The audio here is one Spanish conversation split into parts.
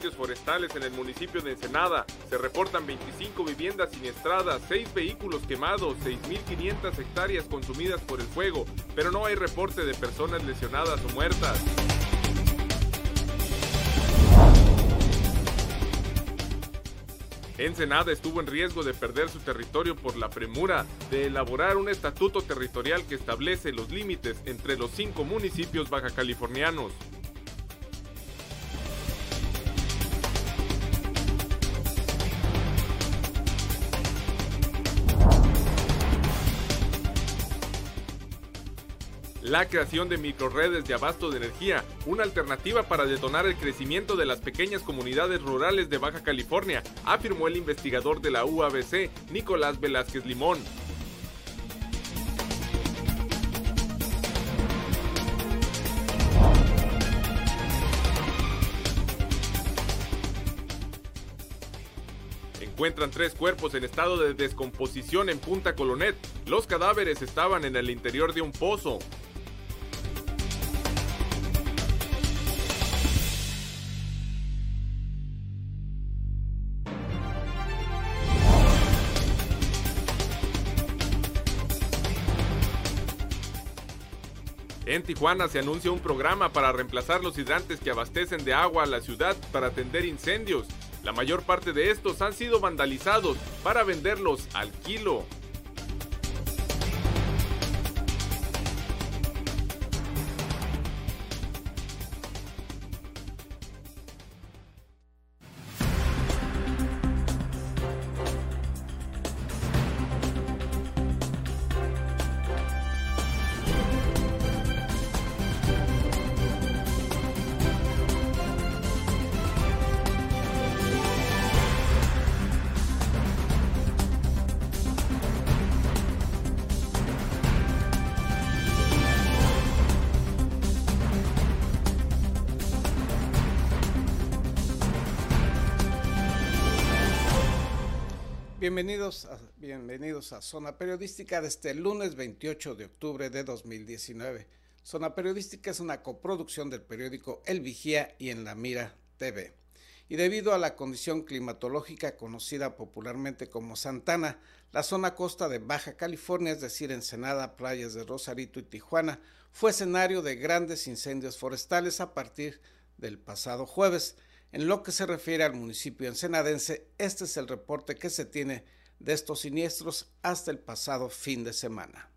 forestales en el municipio de Ensenada. Se reportan 25 viviendas siniestradas, 6 vehículos quemados, 6.500 hectáreas consumidas por el fuego, pero no hay reporte de personas lesionadas o muertas. Ensenada estuvo en riesgo de perder su territorio por la premura de elaborar un estatuto territorial que establece los límites entre los cinco municipios baja la creación de microredes de abasto de energía, una alternativa para detonar el crecimiento de las pequeñas comunidades rurales de Baja California, afirmó el investigador de la UABC, Nicolás Velázquez Limón. encuentran tres cuerpos en estado de descomposición en Punta Colonet. Los cadáveres estaban en el interior de un pozo. Tijuana se anuncia un programa para reemplazar los hidrantes que abastecen de agua a la ciudad para atender incendios. La mayor parte de estos han sido vandalizados para venderlos al kilo. Bienvenidos a, bienvenidos a Zona Periodística de este lunes 28 de octubre de 2019. Zona Periodística es una coproducción del periódico El Vigía y en La Mira TV. Y debido a la condición climatológica conocida popularmente como Santana, la zona costa de Baja California, es decir, Ensenada, playas de Rosarito y Tijuana, fue escenario de grandes incendios forestales a partir del pasado jueves. En lo que se refiere al municipio ensenadense, este es el reporte que se tiene de estos siniestros hasta el pasado fin de semana.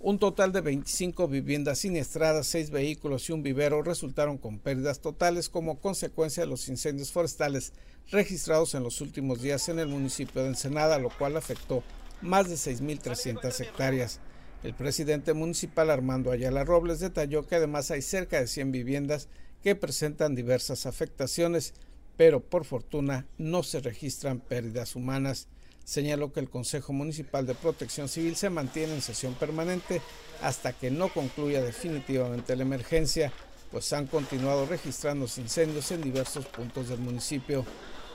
Un total de 25 viviendas siniestradas, 6 vehículos y un vivero resultaron con pérdidas totales como consecuencia de los incendios forestales registrados en los últimos días en el municipio de Ensenada, lo cual afectó más de 6.300 hectáreas. El presidente municipal Armando Ayala Robles detalló que además hay cerca de 100 viviendas que presentan diversas afectaciones, pero por fortuna no se registran pérdidas humanas. Señaló que el Consejo Municipal de Protección Civil se mantiene en sesión permanente hasta que no concluya definitivamente la emergencia, pues han continuado registrándose incendios en diversos puntos del municipio.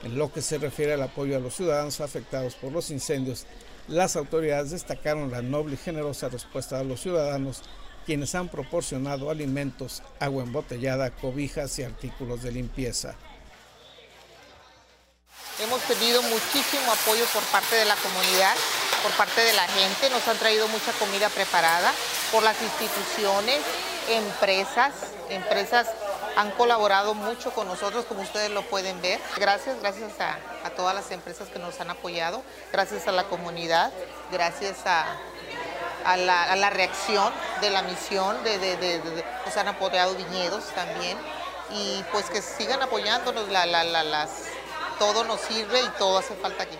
En lo que se refiere al apoyo a los ciudadanos afectados por los incendios, las autoridades destacaron la noble y generosa respuesta de los ciudadanos, quienes han proporcionado alimentos, agua embotellada, cobijas y artículos de limpieza. Hemos tenido muchísimo apoyo por parte de la comunidad, por parte de la gente, nos han traído mucha comida preparada, por las instituciones, empresas, empresas han colaborado mucho con nosotros, como ustedes lo pueden ver. Gracias, gracias a, todas las empresas que nos han apoyado, gracias a la comunidad, gracias a, la, reacción de la misión, de, nos han apoyado viñedos también, y pues que sigan apoyándonos, las, todo nos sirve y todo hace falta aquí.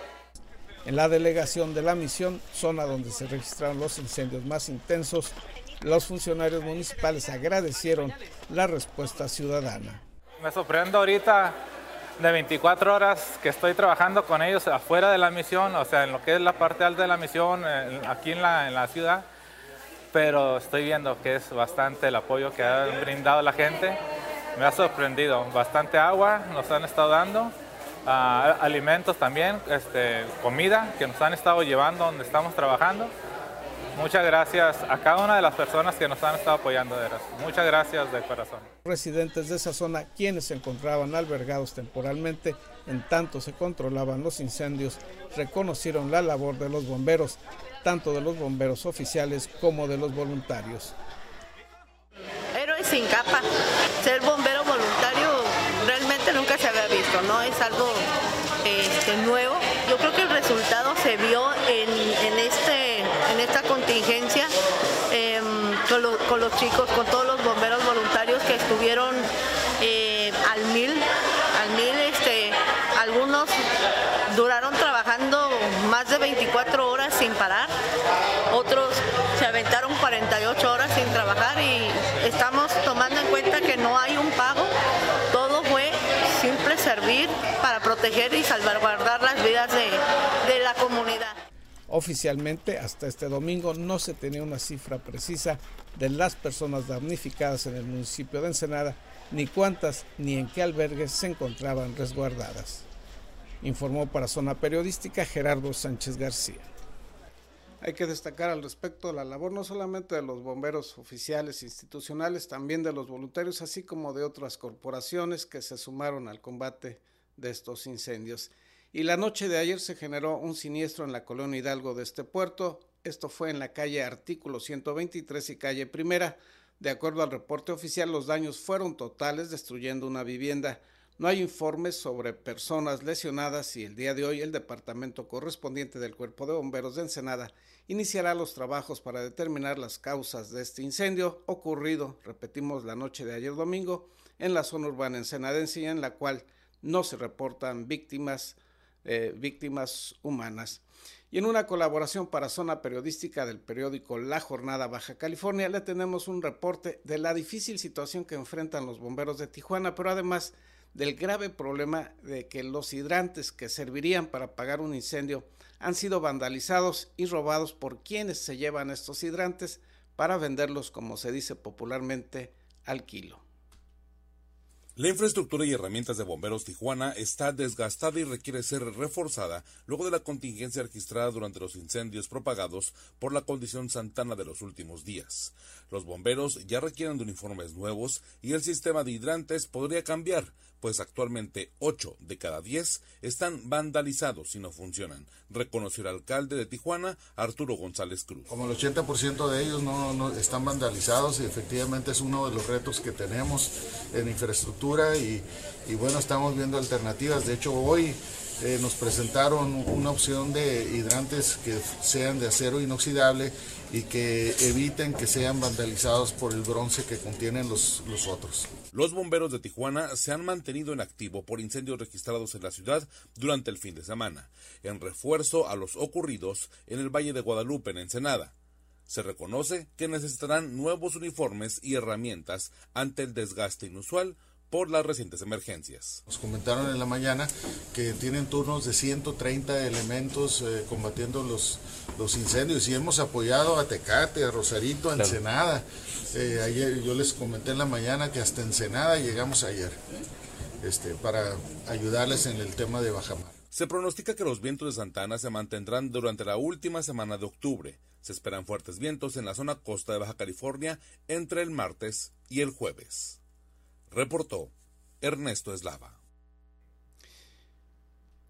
En la delegación de la misión, zona donde se registraron los incendios más intensos, los funcionarios municipales agradecieron la respuesta ciudadana. Me sorprendo ahorita de 24 horas que estoy trabajando con ellos afuera de la misión, o sea, en lo que es la parte alta de la misión, aquí en la, en la ciudad, pero estoy viendo que es bastante el apoyo que ha brindado la gente. Me ha sorprendido, bastante agua nos han estado dando, ah, alimentos también, este, comida que nos han estado llevando donde estamos trabajando Muchas gracias a cada una de las personas que nos han estado apoyando, de Muchas gracias de corazón. Residentes de esa zona, quienes se encontraban albergados temporalmente en tanto se controlaban los incendios, reconocieron la labor de los bomberos, tanto de los bomberos oficiales como de los voluntarios. Héroes sin capa. Ser bombero voluntario realmente nunca se había visto, ¿no? Es algo este, nuevo. Yo creo que el resultado se vio en, este, en esta em, con, los chicos, con todos los bomberos voluntarios que estuvieron eh, al mil, al mil, este, algunos duraron trabajando más de 24 horas sin parar, otros se aventaron 48 horas sin trabajar y estamos tomando en cuenta que no hay un pago, todo fue simple servir para proteger y salvaguardar Oficialmente, hasta este domingo no se tenía una cifra precisa de las personas damnificadas en el municipio de Ensenada, ni cuántas ni en qué albergues se encontraban resguardadas. Informó para Zona Periodística Gerardo Sánchez García. Hay que destacar al respecto la labor no solamente de los bomberos oficiales institucionales, también de los voluntarios, así como de otras corporaciones que se sumaron al combate de estos incendios. Y la noche de ayer se generó un siniestro en la colonia Hidalgo de este puerto. Esto fue en la calle Artículo 123 y calle Primera. De acuerdo al reporte oficial, los daños fueron totales, destruyendo una vivienda. No hay informes sobre personas lesionadas y el día de hoy el departamento correspondiente del Cuerpo de Bomberos de Ensenada iniciará los trabajos para determinar las causas de este incendio ocurrido, repetimos, la noche de ayer domingo en la zona urbana ensenadense en la cual no se reportan víctimas, víctimas humanas. Y en una colaboración para Zona Periodística del periódico La Jornada Baja California le tenemos un reporte de la difícil situación que enfrentan los bomberos de Tijuana, pero además del grave problema de que los hidrantes que servirían para apagar un incendio han sido vandalizados y robados por quienes se llevan estos hidrantes para venderlos, como se dice popularmente, al kilo. La infraestructura y herramientas de Bomberos Tijuana está desgastada y requiere ser reforzada luego de la contingencia registrada durante los incendios propagados por la condición santana de los últimos días. Los bomberos ya requieren de uniformes nuevos y el sistema de hidrantes podría cambiar, pues actualmente 8 de cada 10 están vandalizados y no funcionan, reconoció el alcalde de Tijuana, Arturo González Cruz. Como el 80% de ellos no, están vandalizados y efectivamente es uno de los retos que tenemos en infraestructura y, y bueno, estamos viendo alternativas. De hecho, hoy eh, nos presentaron una opción de hidrantes que sean de acero inoxidable y que eviten que sean vandalizados por el bronce que contienen los, los otros. Los bomberos de Tijuana se han mantenido en activo por incendios registrados en la ciudad durante el fin de semana, en refuerzo a los ocurridos en el Valle de Guadalupe, en Ensenada. Se reconoce que necesitarán nuevos uniformes y herramientas ante el desgaste inusual por las recientes emergencias. Nos comentaron en la mañana que tienen turnos de 130 elementos eh, combatiendo los, los incendios y hemos apoyado a Tecate, a Rosarito, a Ensenada. Eh, ayer yo les comenté en la mañana que hasta Ensenada llegamos ayer este, para ayudarles en el tema de bajamar. Se pronostica que los vientos de Santana se mantendrán durante la última semana de octubre. Se esperan fuertes vientos en la zona costa de Baja California entre el martes y el jueves reportó Ernesto Eslava.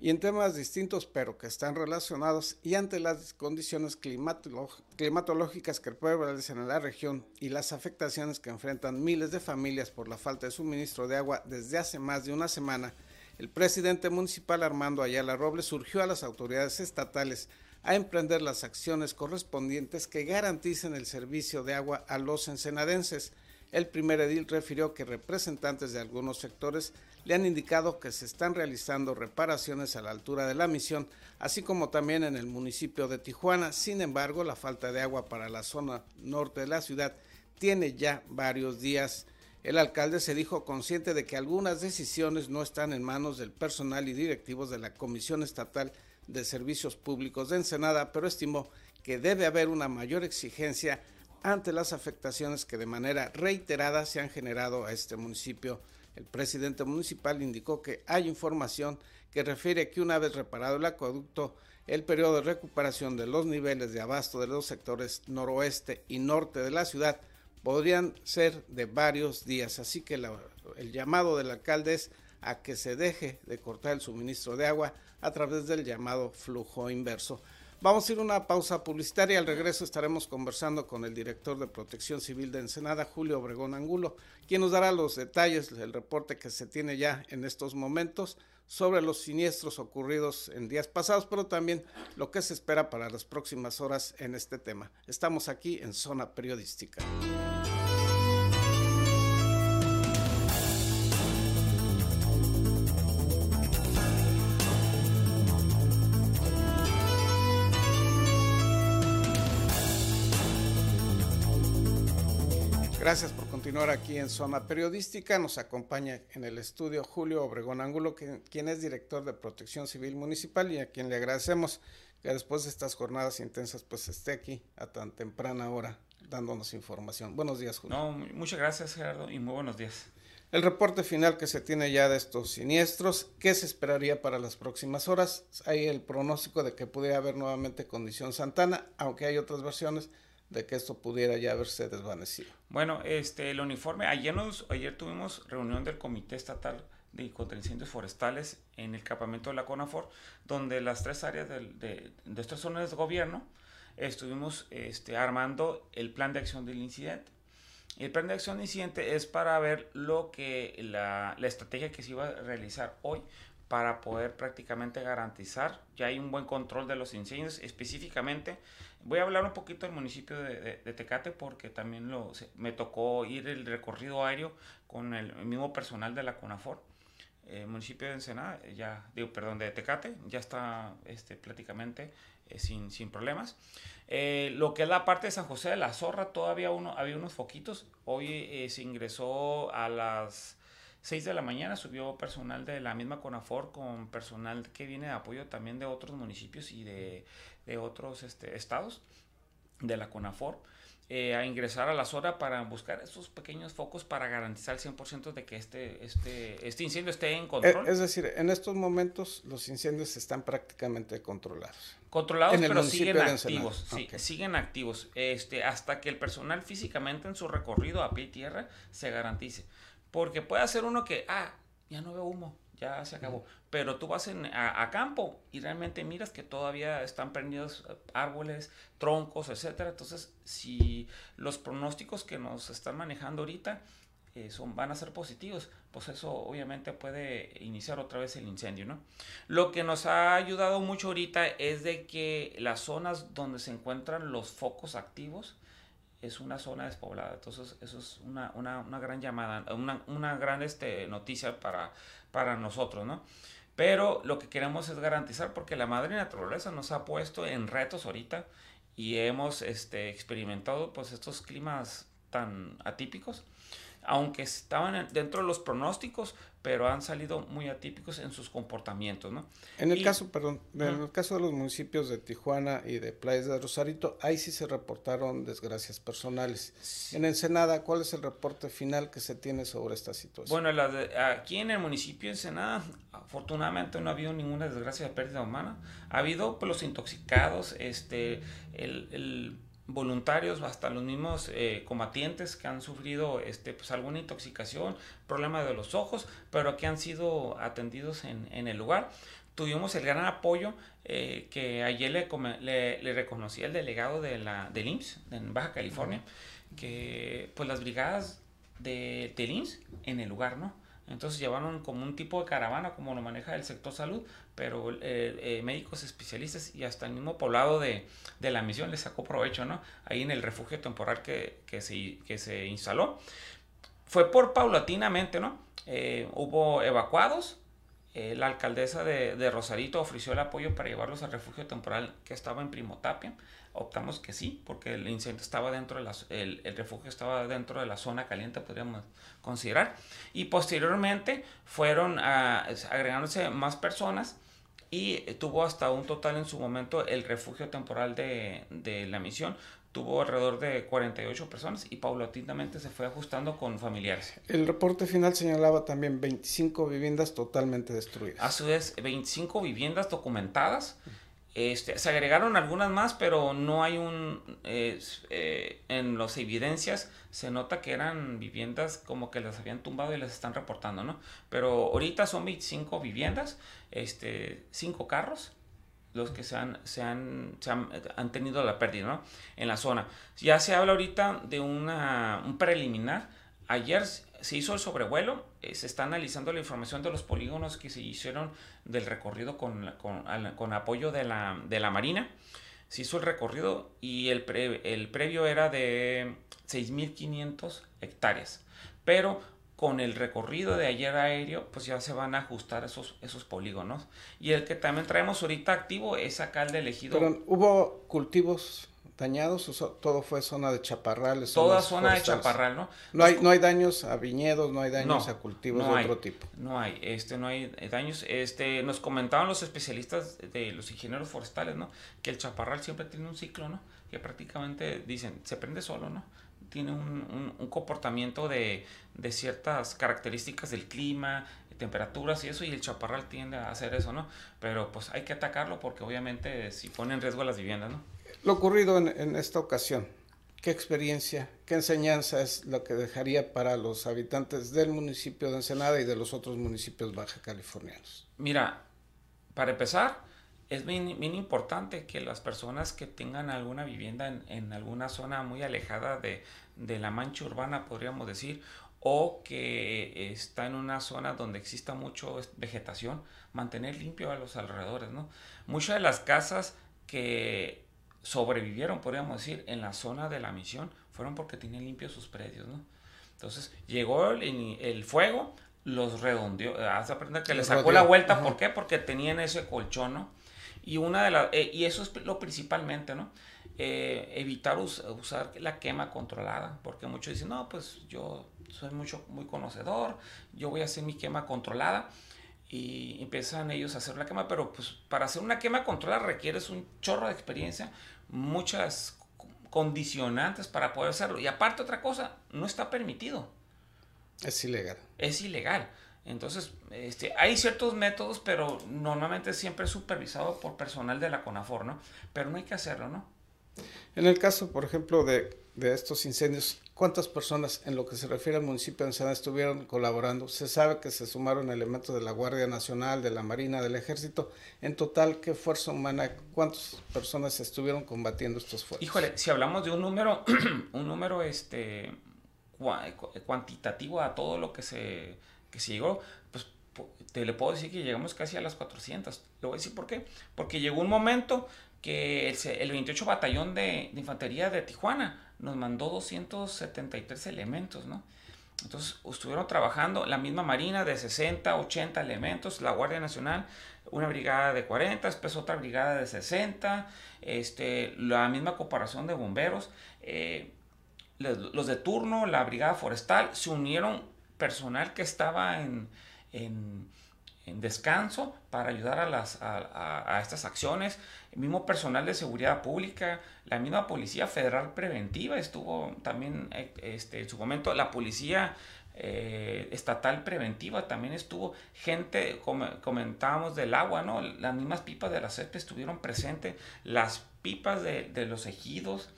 Y en temas distintos pero que están relacionados y ante las condiciones climatológicas que prevalecen en la región y las afectaciones que enfrentan miles de familias por la falta de suministro de agua desde hace más de una semana, el presidente municipal Armando Ayala Robles surgió a las autoridades estatales a emprender las acciones correspondientes que garanticen el servicio de agua a los ensenadenses. El primer edil refirió que representantes de algunos sectores le han indicado que se están realizando reparaciones a la altura de la misión, así como también en el municipio de Tijuana. Sin embargo, la falta de agua para la zona norte de la ciudad tiene ya varios días. El alcalde se dijo consciente de que algunas decisiones no están en manos del personal y directivos de la Comisión Estatal de Servicios Públicos de Ensenada, pero estimó que debe haber una mayor exigencia ante las afectaciones que de manera reiterada se han generado a este municipio. El presidente municipal indicó que hay información que refiere que una vez reparado el acueducto, el periodo de recuperación de los niveles de abasto de los sectores noroeste y norte de la ciudad podrían ser de varios días. Así que el llamado del alcalde es a que se deje de cortar el suministro de agua a través del llamado flujo inverso. Vamos a ir a una pausa publicitaria. Al regreso estaremos conversando con el director de Protección Civil de Ensenada, Julio Obregón Angulo, quien nos dará los detalles del reporte que se tiene ya en estos momentos sobre los siniestros ocurridos en días pasados, pero también lo que se espera para las próximas horas en este tema. Estamos aquí en Zona Periodística. Gracias por continuar aquí en Zona Periodística. Nos acompaña en el estudio Julio Obregón Ángulo, quien es director de Protección Civil Municipal y a quien le agradecemos que después de estas jornadas intensas pues esté aquí a tan temprana hora dándonos información. Buenos días, Julio. No, muchas gracias, Gerardo, y muy buenos días. El reporte final que se tiene ya de estos siniestros, ¿qué se esperaría para las próximas horas? Hay el pronóstico de que pudiera haber nuevamente condición Santana, aunque hay otras versiones de que esto pudiera ya haberse desvanecido. Bueno, este, el uniforme, ayer, nos, ayer tuvimos reunión del Comité Estatal de contra incendios forestales en el campamento de la CONAFOR, donde las tres áreas de, estas zonas de gobierno estuvimos este, armando el plan de acción del incidente. El plan de acción del incidente es para ver lo que la, la estrategia que se iba a realizar hoy para poder prácticamente garantizar ya hay un buen control de los incendios específicamente Voy a hablar un poquito del municipio de, Tecate porque también me tocó ir el recorrido aéreo con el, mismo personal de la CONAFOR. El municipio de Ensenada, ya, digo, perdón, de Tecate, ya está este, prácticamente eh, sin, problemas. Eh, lo que es la parte de San José de la Zorra, todavía había unos foquitos. Hoy eh, se ingresó a las 6 de la mañana, subió personal de la misma CONAFOR con personal que viene de apoyo también de otros municipios y de de otros este, estados de la CONAFOR. Eh, a ingresar a la zona para buscar esos pequeños focos para garantizar el 100% de que este, este, este incendio esté en control. Eh, es decir, en estos momentos los incendios están prácticamente controlados. Controlados, pero siguen activos. Sí, Siguen activos este, hasta que el personal físicamente en su recorrido a pie y tierra se garantice. Porque puede ser uno que, ah, ya no veo humo, ya se acabó. Pero tú vas en, a, campo y realmente miras que todavía están prendidos eh, árboles, troncos, etcétera. Entonces, si los pronósticos que nos están manejando ahorita eh, son, van a ser positivos, pues eso obviamente puede iniciar otra vez el incendio, ¿no? Lo que nos ha ayudado mucho ahorita es de que las zonas donde se encuentran los focos activos, es una zona despoblada. Entonces, eso es una, una, una gran llamada, una, una gran este, noticia para, para nosotros, ¿no? Pero lo que queremos es garantizar, porque la madre naturaleza nos ha puesto en retos ahorita y hemos este, experimentado pues estos climas tan atípicos aunque estaban dentro de los pronósticos, pero han salido muy atípicos en sus comportamientos, ¿no? En el caso, perdón, en el caso de los municipios de Tijuana y de Playas de Rosarito, ahí sí se reportaron desgracias personales. En Ensenada, ¿cuál es el reporte final que se tiene sobre esta situación? Bueno, aquí en el municipio de Ensenada, afortunadamente no ha habido ninguna desgracia de pérdida humana. Ha habido pues, los intoxicados, este, el voluntarios, hasta los mismos eh, combatientes que han sufrido este, pues, alguna intoxicación, problema de los ojos, pero que han sido atendidos en, el lugar. Tuvimos el gran apoyo eh, que ayer le, le, reconocía el delegado de la, del IMSS en Baja California, que pues las brigadas de, del IMSS en el lugar, ¿no? Entonces llevaron como un tipo de caravana, como lo maneja el sector salud, pero eh, eh, médicos especialistas y hasta el mismo poblado de, de, la misión les sacó provecho, ¿no? Ahí en el refugio temporal que, que, se, instaló. Fue por paulatinamente, ¿no? Eh, hubo evacuados, la alcaldesa de, de, Rosarito ofreció el apoyo para llevarlos al refugio temporal que estaba en Primotapia optamos que sí, porque el incendio estaba dentro de la, el, el, refugio estaba dentro de la zona caliente, podríamos considerar. Y posteriormente fueron a, agregándose más personas y tuvo hasta un total en su momento el refugio temporal de, de la misión tuvo alrededor de 48 personas y paulatinamente se fue ajustando con familiares. El reporte final señalaba también 25 viviendas totalmente destruidas. A su vez, 25 viviendas documentadas Este, se agregaron algunas más, pero no hay un... Eh, en las evidencias se nota que eran viviendas como que las habían tumbado y las están reportando, ¿no? Pero ahorita son 25 viviendas, este, 5 carros, los que se han, se han, han, tenido la pérdida, ¿no? En la zona. Ya se habla ahorita de una, un preliminar. Ayer se hizo el sobrevuelo, eh, se está analizando la información de los polígonos que se hicieron del recorrido con, con, apoyo de la, de la, Marina. Se hizo el recorrido y el, el previo era de 6.500 hectáreas. Pero con el recorrido de ayer aéreo, pues ya se van a ajustar esos, esos polígonos. Y el que también traemos ahorita activo es acá el de elegido. Hubo cultivos dañados o todo fue zona de chaparrales. Toda zona de chaparral, ¿no? No hay, no hay daños a viñedos, no hay daños a cultivos de otro tipo. No hay, este, no hay daños. Este, nos comentaban los especialistas de los ingenieros forestales, ¿no? Que el chaparral siempre tiene un ciclo, ¿no? Que prácticamente dicen, se prende solo, ¿no? Tiene un, un, comportamiento de, de ciertas características del clima, temperaturas y eso, y el chaparral tiende a hacer eso, ¿no? Pero pues hay que atacarlo porque obviamente si pone en riesgo las viviendas, ¿no? Lo ocurrido en, esta ocasión, ¿qué experiencia, qué enseñanza es lo que dejaría para los habitantes del municipio de Ensenada y de los otros municipios baja californianos? Mira, para empezar, es bien, importante que las personas que tengan alguna vivienda en, alguna zona muy alejada de, de, la mancha urbana, podríamos decir, o que está en una zona donde exista mucho vegetación, mantener limpio a los alrededores, ¿no? Muchas de las casas que sobrevivieron, podríamos decir, en la zona de la misión, fueron porque tenían limpios sus predios, ¿no? Entonces, llegó el, fuego, los redondeó, hace aprender que le sacó la vuelta, ¿por qué? Porque tenían ese colchón, ¿no? Y, una de las, eh, y eso es lo principalmente, ¿no? Eh, evitar usar la quema controlada, porque muchos dicen, no, pues yo soy mucho, muy conocedor, yo voy a hacer mi quema controlada y empiezan ellos a hacer la quema, pero pues para hacer una quema controlada requieres un chorro de experiencia, muchas condicionantes para poder hacerlo. Y aparte otra cosa, no está permitido. Es ilegal. Es ilegal. Entonces, este, hay ciertos métodos, pero normalmente siempre es supervisado por personal de la CONAFOR, ¿no? Pero no hay que hacerlo, ¿no? En el caso, por ejemplo, de, estos incendios, ¿cuántas personas en lo que se refiere al municipio de Ensenada estuvieron colaborando? Se sabe que se sumaron elementos de la Guardia Nacional, de la Marina, del Ejército. En total, ¿qué fuerza humana, cuántas personas estuvieron combatiendo estos fuegos? Híjole, si hablamos de un número, un número este, cuantitativo a todo lo que se, que se llegó, pues te le puedo decir que llegamos casi a las 400. Le voy a decir por qué. Porque llegó un momento que el, 28 Batallón de, Infantería de Tijuana nos mandó 273 elementos, ¿no? Entonces estuvieron trabajando la misma Marina de 60, 80 elementos, la Guardia Nacional, una brigada de 40, después otra brigada de 60, este, la misma cooperación de bomberos, eh, los de turno, la brigada forestal, se unieron personal que estaba en en descanso para ayudar a, las, a, estas acciones. El mismo personal de seguridad pública, la misma Policía Federal Preventiva estuvo también eh, este, en su momento, la Policía eh, Estatal Preventiva también estuvo, gente, como comentábamos del agua, ¿no? Las mismas pipas de la CEP estuvieron presentes, las pipas de, de los ejidos,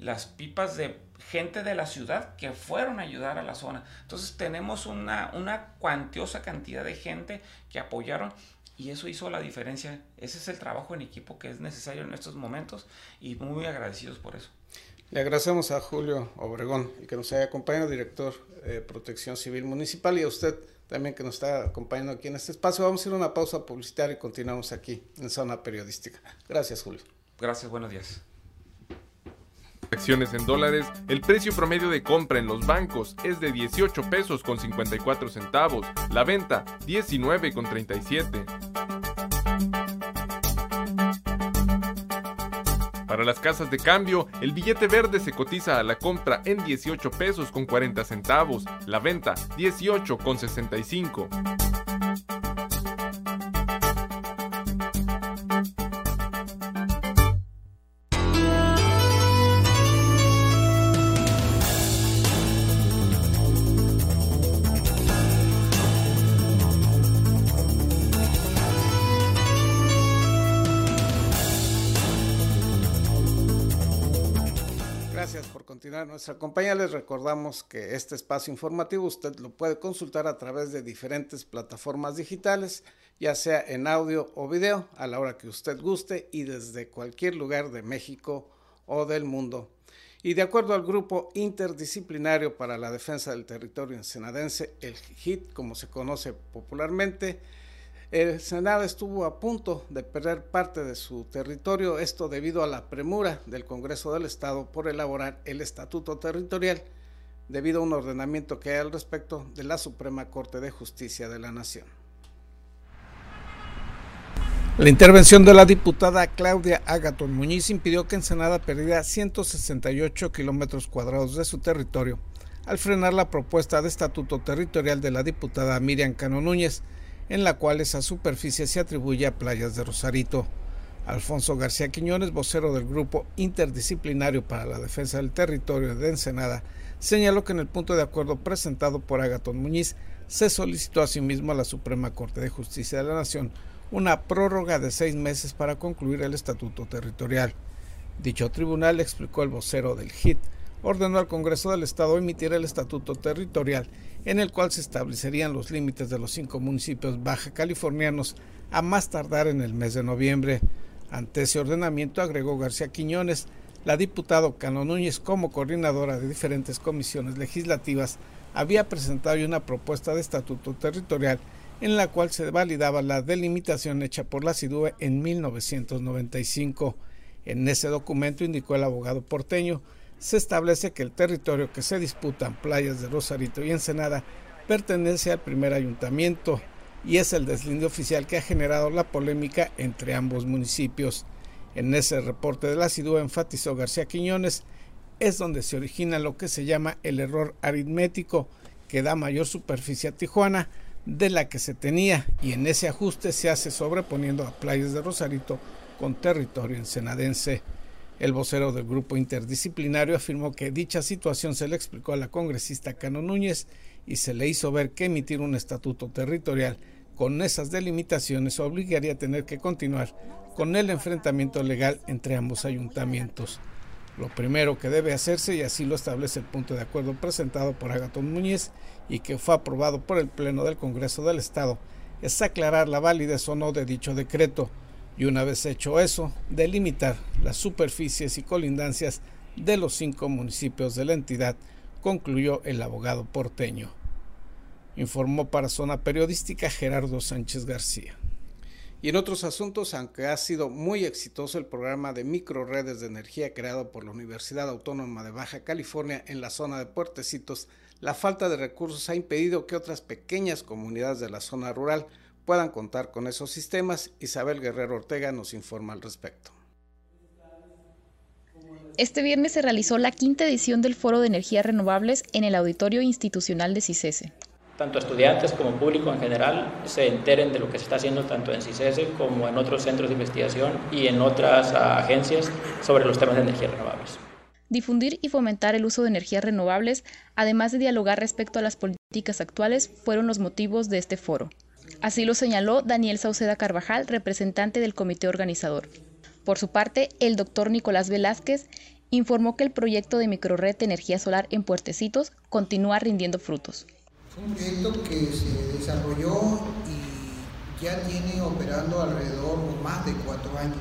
las pipas de gente de la ciudad que fueron a ayudar a la zona. Entonces tenemos una, una cuantiosa cantidad de gente que apoyaron y eso hizo la diferencia. Ese es el trabajo en equipo que es necesario en estos momentos y muy agradecidos por eso. Le agradecemos a Julio Obregón y que nos haya acompañado, director de Protección Civil Municipal, y a usted también que nos está acompañando aquí en este espacio. Vamos a ir a una pausa publicitaria y continuamos aquí en Zona Periodística. Gracias, Julio. Gracias, buenos días acciones en dólares, el precio promedio de compra en los bancos es de 18 pesos con 54 centavos, la venta 19 con 37. Para las casas de cambio, el billete verde se cotiza a la compra en 18 pesos con 40 centavos, la venta 18 con 65. Continuar nuestra compañía, les recordamos que este espacio informativo usted lo puede consultar a través de diferentes plataformas digitales, ya sea en audio o video, a la hora que usted guste y desde cualquier lugar de México o del mundo. Y de acuerdo al Grupo Interdisciplinario para la Defensa del Territorio Ensenadense, el HIT, como se conoce popularmente, el Senado estuvo a punto de perder parte de su territorio, esto debido a la premura del Congreso del Estado por elaborar el Estatuto Territorial, debido a un ordenamiento que hay al respecto de la Suprema Corte de Justicia de la Nación. La intervención de la diputada Claudia Agaton Muñiz impidió que Ensenada perdiera 168 kilómetros cuadrados de su territorio al frenar la propuesta de estatuto territorial de la diputada Miriam Cano Núñez, en la cual esa superficie se atribuye a Playas de Rosarito. Alfonso García Quiñones, vocero del Grupo Interdisciplinario para la Defensa del Territorio de Ensenada, señaló que en el punto de acuerdo presentado por Agatón Muñiz se solicitó asimismo a la Suprema Corte de Justicia de la Nación una prórroga de seis meses para concluir el estatuto territorial. Dicho tribunal, explicó el vocero del HIT, ordenó al Congreso del Estado emitir el estatuto territorial en el cual se establecerían los límites de los cinco municipios baja californianos a más tardar en el mes de noviembre. Ante ese ordenamiento, agregó García Quiñones, la diputada Cano Núñez, como coordinadora de diferentes comisiones legislativas, había presentado una propuesta de estatuto territorial en la cual se validaba la delimitación hecha por la CIDUE en 1995. En ese documento, indicó el abogado porteño, se establece que el territorio que se disputan playas de Rosarito y Ensenada pertenece al primer ayuntamiento y es el deslinde oficial que ha generado la polémica entre ambos municipios. En ese reporte de la CIDU enfatizó García Quiñones, es donde se origina lo que se llama el error aritmético, que da mayor superficie a Tijuana de la que se tenía y en ese ajuste se hace sobreponiendo a playas de Rosarito con territorio ensenadense. El vocero del grupo interdisciplinario afirmó que dicha situación se le explicó a la congresista Cano Núñez y se le hizo ver que emitir un estatuto territorial con esas delimitaciones obligaría a tener que continuar con el enfrentamiento legal entre ambos ayuntamientos. Lo primero que debe hacerse, y así lo establece el punto de acuerdo presentado por Agatón Núñez y que fue aprobado por el Pleno del Congreso del Estado, es aclarar la validez o no de dicho decreto, y una vez hecho eso, delimitar las superficies y colindancias de los cinco municipios de la entidad, concluyó el abogado porteño. Informó para Zona Periodística Gerardo Sánchez García. Y en otros asuntos, aunque ha sido muy exitoso el programa de microredes de energía creado por la Universidad Autónoma de Baja California en la zona de Puertecitos, la falta de recursos ha impedido que otras pequeñas comunidades de la zona rural puedan contar con esos sistemas. Isabel Guerrero Ortega nos informa al respecto. Este viernes se realizó la quinta edición del Foro de Energías Renovables en el Auditorio Institucional de CICESE. Tanto estudiantes como público en general se enteren de lo que se está haciendo tanto en CICESE como en otros centros de investigación y en otras agencias sobre los temas de energías renovables. Difundir y fomentar el uso de energías renovables, además de dialogar respecto a las políticas actuales, fueron los motivos de este foro. Así lo señaló Daniel Sauceda Carvajal, representante del comité organizador. Por su parte, el doctor Nicolás Velázquez informó que el proyecto de microred de energía solar en Puertecitos continúa rindiendo frutos. Fue un proyecto que se desarrolló y ya tiene operando alrededor de más de cuatro años.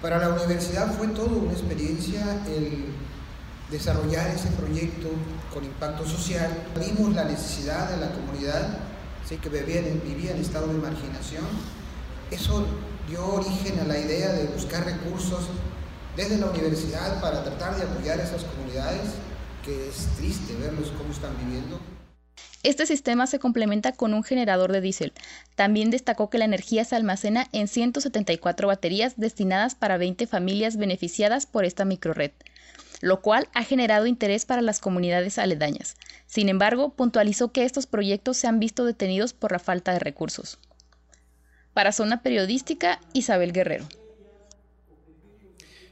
Para la universidad fue todo una experiencia el desarrollar ese proyecto con impacto social. Vimos la necesidad de la comunidad que vivían, vivía en estado de marginación. Eso dio origen a la idea de buscar recursos desde la universidad para tratar de apoyar a esas comunidades, que es triste verlos cómo están viviendo. Este sistema se complementa con un generador de diésel. También destacó que la energía se almacena en 174 baterías destinadas para 20 familias beneficiadas por esta microred lo cual ha generado interés para las comunidades aledañas. Sin embargo, puntualizó que estos proyectos se han visto detenidos por la falta de recursos. Para Zona Periodística, Isabel Guerrero.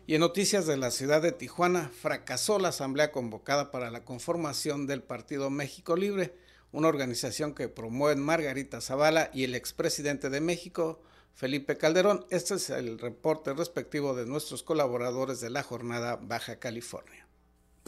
Y en noticias de la ciudad de Tijuana, fracasó la asamblea convocada para la conformación del Partido México Libre, una organización que promueven Margarita Zavala y el expresidente de México, Felipe Calderón. Este es el reporte respectivo de nuestros colaboradores de la jornada Baja California.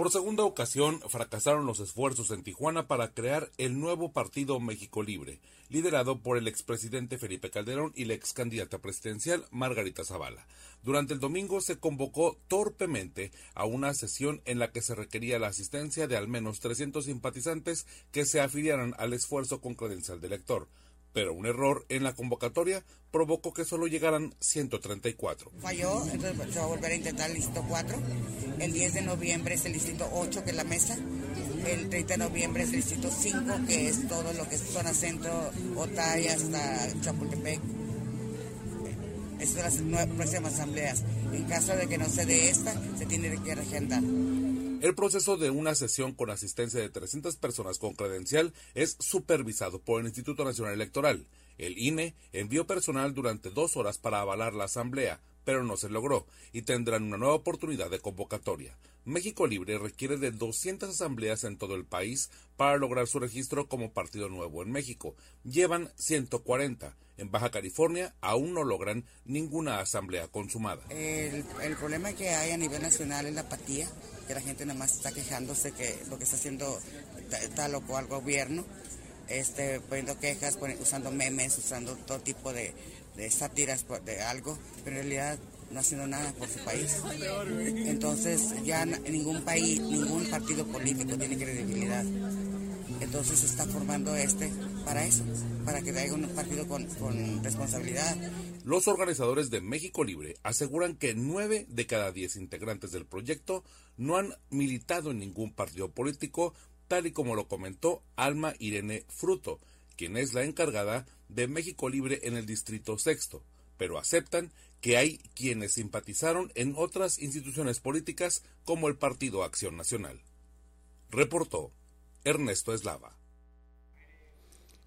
Por segunda ocasión, fracasaron los esfuerzos en Tijuana para crear el nuevo partido México Libre, liderado por el expresidente Felipe Calderón y la ex candidata presidencial Margarita Zavala. Durante el domingo se convocó torpemente a una sesión en la que se requería la asistencia de al menos 300 simpatizantes que se afiliaran al esfuerzo con credencial de elector pero un error en la convocatoria provocó que solo llegaran 134. Falló, entonces se va a volver a intentar el distrito 4. El 10 de noviembre es el distrito 8, que es la mesa. El 30 de noviembre es el distrito 5, que es todo lo que es zona centro, Otay hasta Chapultepec. Estas son las próximas asambleas. En caso de que no se dé esta, se tiene que regendar. El proceso de una sesión con asistencia de 300 personas con credencial es supervisado por el Instituto Nacional Electoral. El INE envió personal durante dos horas para avalar la asamblea, pero no se logró y tendrán una nueva oportunidad de convocatoria. México Libre requiere de 200 asambleas en todo el país para lograr su registro como partido nuevo en México. Llevan 140. En Baja California aún no logran ninguna asamblea consumada. El, el problema que hay a nivel nacional es la apatía que la gente nada más está quejándose que lo que está haciendo tal o cual gobierno, este, poniendo quejas, usando memes, usando todo tipo de, sátiras de algo, pero en realidad no haciendo nada por su país. Entonces ya ningún país, ningún partido político tiene credibilidad. Entonces se está formando este para eso, para que haya un partido con, con responsabilidad. Los organizadores de México Libre aseguran que nueve de cada diez integrantes del proyecto no han militado en ningún partido político, tal y como lo comentó Alma Irene Fruto, quien es la encargada de México Libre en el Distrito Sexto, pero aceptan que hay quienes simpatizaron en otras instituciones políticas como el Partido Acción Nacional. Reportó Ernesto Eslava.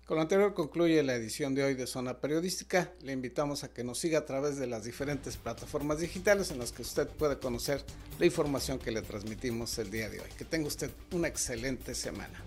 Con lo anterior concluye la edición de hoy de Zona Periodística. Le invitamos a que nos siga a través de las diferentes plataformas digitales en las que usted puede conocer la información que le transmitimos el día de hoy. Que tenga usted una excelente semana.